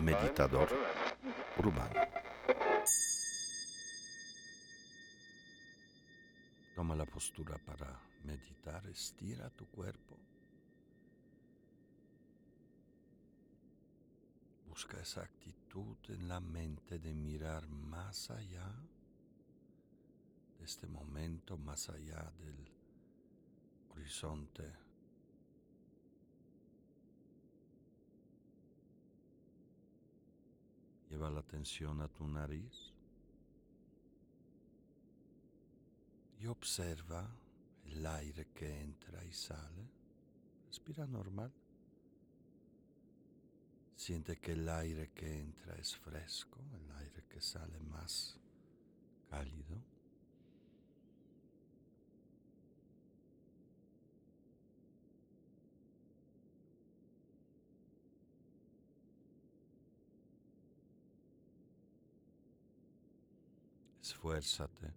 Meditador urbano. Toma la postura para meditar, estira tu cuerpo. Busca esa actitud en la mente de mirar más allá de este momento, más allá del horizonte. Lleva la atención a tu nariz y observa el aire que entra y sale. Respira normal. Siente que el aire que entra es fresco, el aire que sale más cálido. Esfuérzate.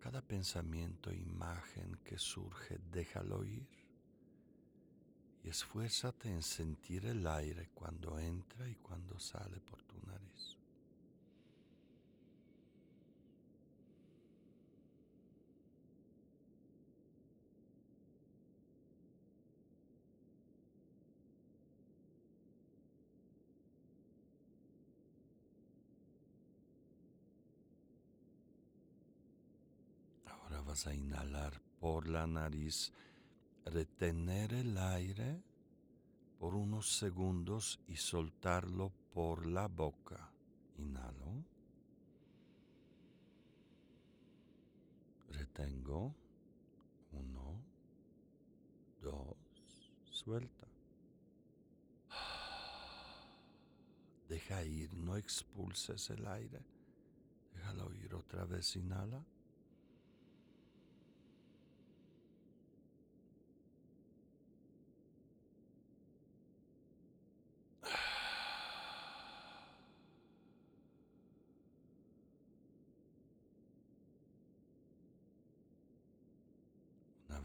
Cada pensamiento e imagen que surge, déjalo ir y esfuérzate en sentir el aire cuando entra y cuando sale por tu nariz. Vas a inhalar por la nariz retener el aire por unos segundos y soltarlo por la boca. Inhalo. Retengo. Uno, dos, suelta. Deja ir, no expulses el aire. Déjalo ir otra vez, inhala.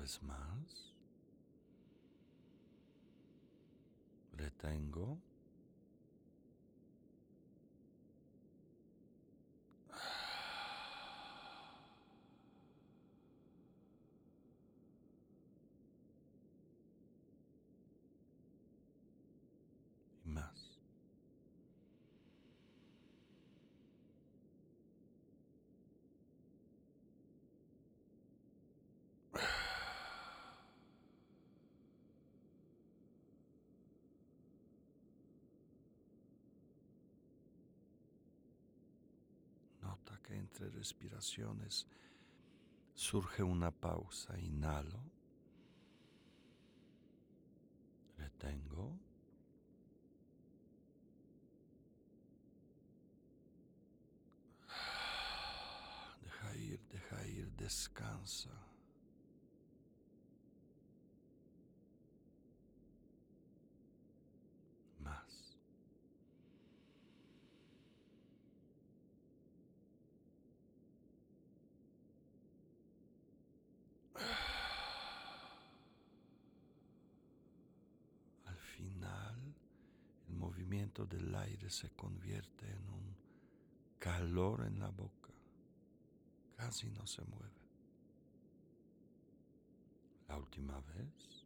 Vez más. Retengo. Y más. que entre respiraciones surge una pausa. Inhalo. Retengo. Deja ir, deja ir, descansa. Más. final el movimiento del aire se convierte en un calor en la boca. Casi no se mueve. La última vez.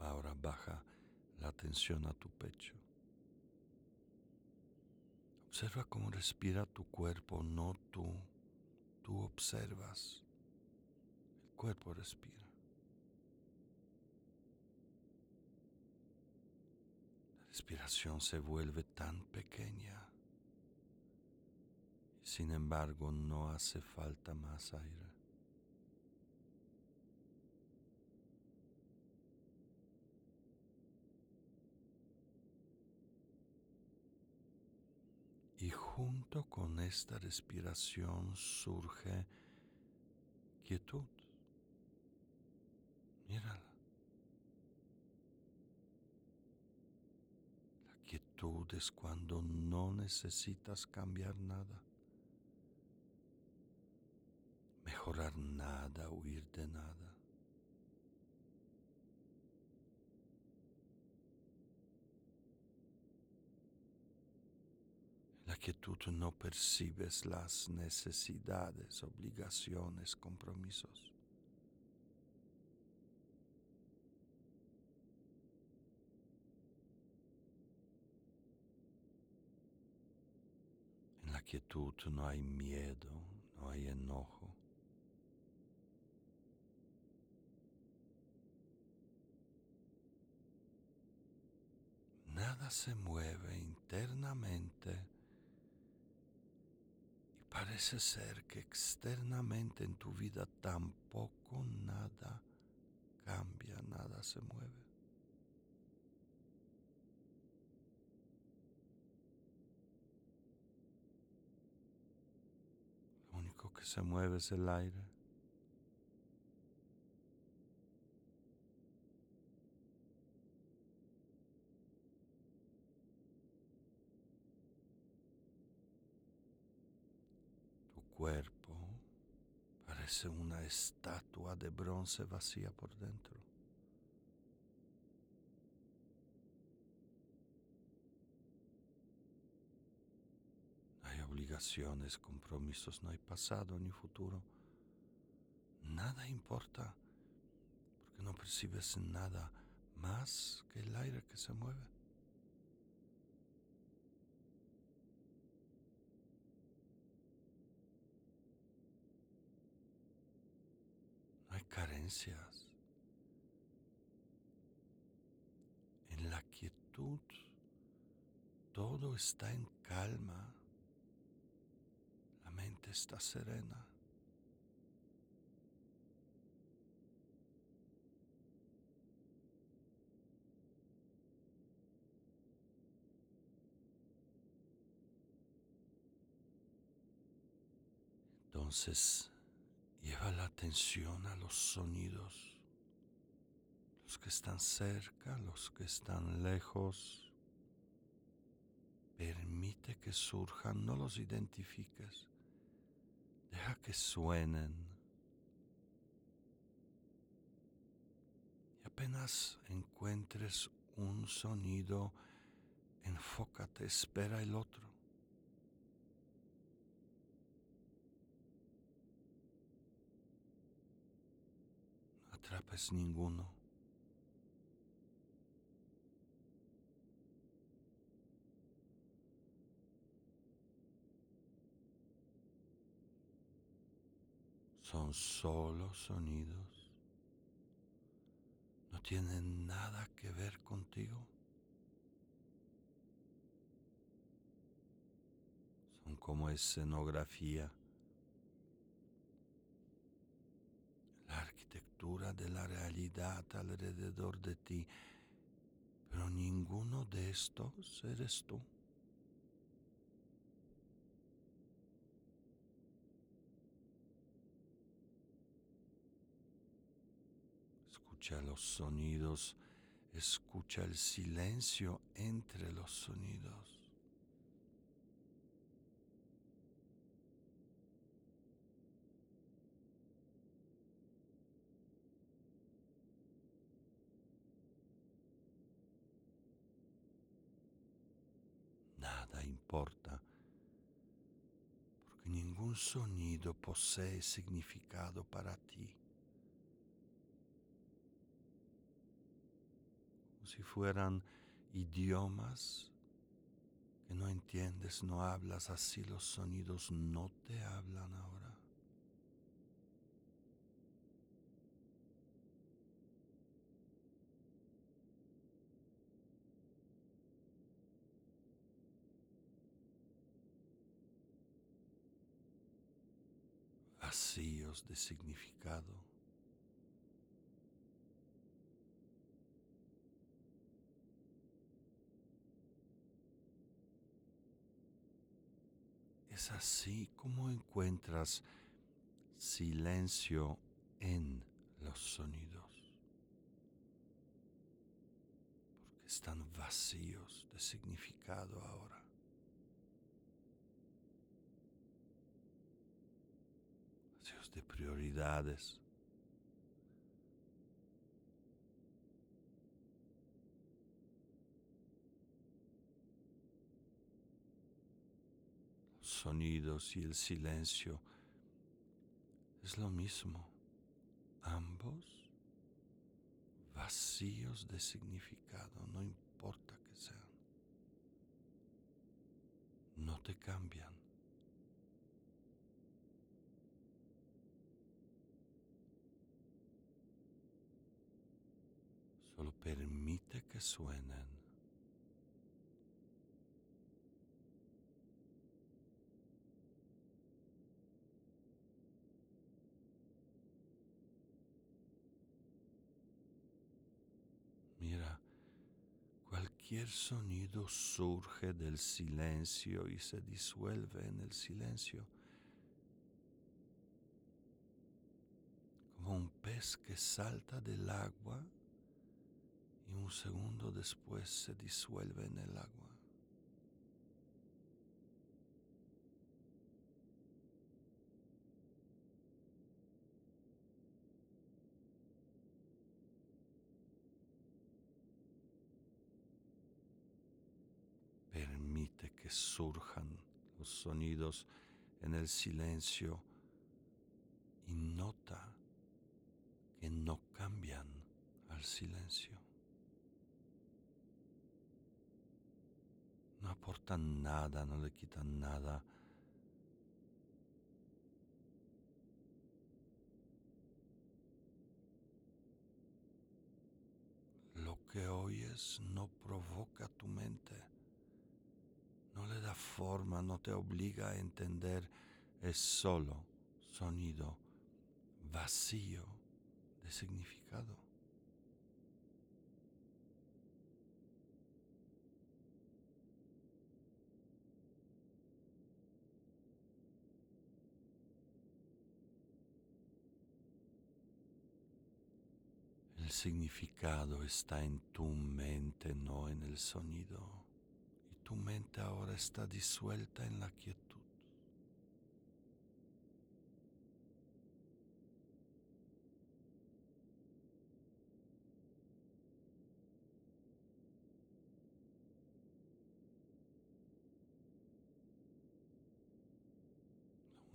Ahora baja la atención a tu pecho. Observa cómo respira tu cuerpo, no tú. Tú observas. El cuerpo respira. La respiración se vuelve tan pequeña. Sin embargo no hace falta más aire. Junto con esta respiración surge quietud. Mírala. La quietud es cuando no necesitas cambiar nada, mejorar nada, huir de nada. La quietud no percibes las necesidades, obligaciones, compromisos. En la quietud no hay miedo, no hay enojo. Nada se mueve internamente Parece ser que externamente en tu vida tampoco nada cambia, nada se mueve. Lo único que se mueve es el aire. Cuerpo parece una estatua de bronce vacía por dentro. No hay obligaciones, compromisos, no hay pasado ni futuro. Nada importa porque no percibes nada más que el aire que se mueve. En la quietud todo está en calma, la mente está serena. Entonces, Lleva la atención a los sonidos, los que están cerca, los que están lejos. Permite que surjan, no los identifiques. Deja que suenen. Y apenas encuentres un sonido, enfócate, espera el otro. Atrapes ninguno. Son solo sonidos. No tienen nada que ver contigo. Son como escenografía de la realidad alrededor de ti, pero ninguno de estos eres tú. Escucha los sonidos, escucha el silencio entre los sonidos. Porque ningún sonido posee significado para ti. Si fueran idiomas que no entiendes, no hablas, así los sonidos no te hablan ahora. Vacíos de significado. Es así como encuentras silencio en los sonidos, porque están vacíos de significado ahora. De prioridades. Sonidos y el silencio es lo mismo, ambos vacíos de significado, no importa que sean, no te cambian. Solo permite que suenen Mira, cualquier sonido surge del silencio y se disuelve en el silencio. Como un pez que salta del agua y un segundo después se disuelve en el agua. Permite que surjan los sonidos en el silencio y nota que no cambian al silencio. No aportan nada, no le quitan nada. Lo que oyes no provoca tu mente no le da forma, no te obliga a entender, es solo sonido vacío de significado. El significado está en tu mente, no en el sonido tu mente ahora está disuelta en la quietud.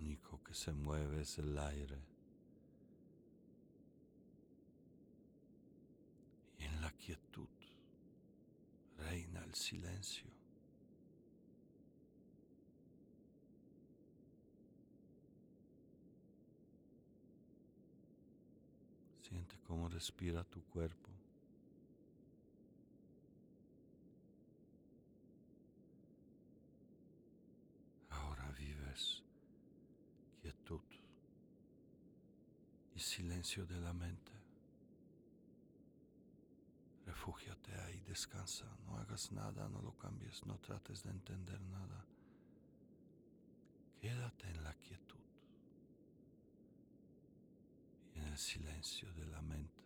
Lo único que se mueve es el aire. Y en la quietud reina silencio. Siente cómo respira tu cuerpo. Ahora vives quietud y silencio de la mente. Refúgiate ahí, descansa, no hagas nada, no lo cambies, no trates de entender nada. Quédate en la quietud. silencio de la mente.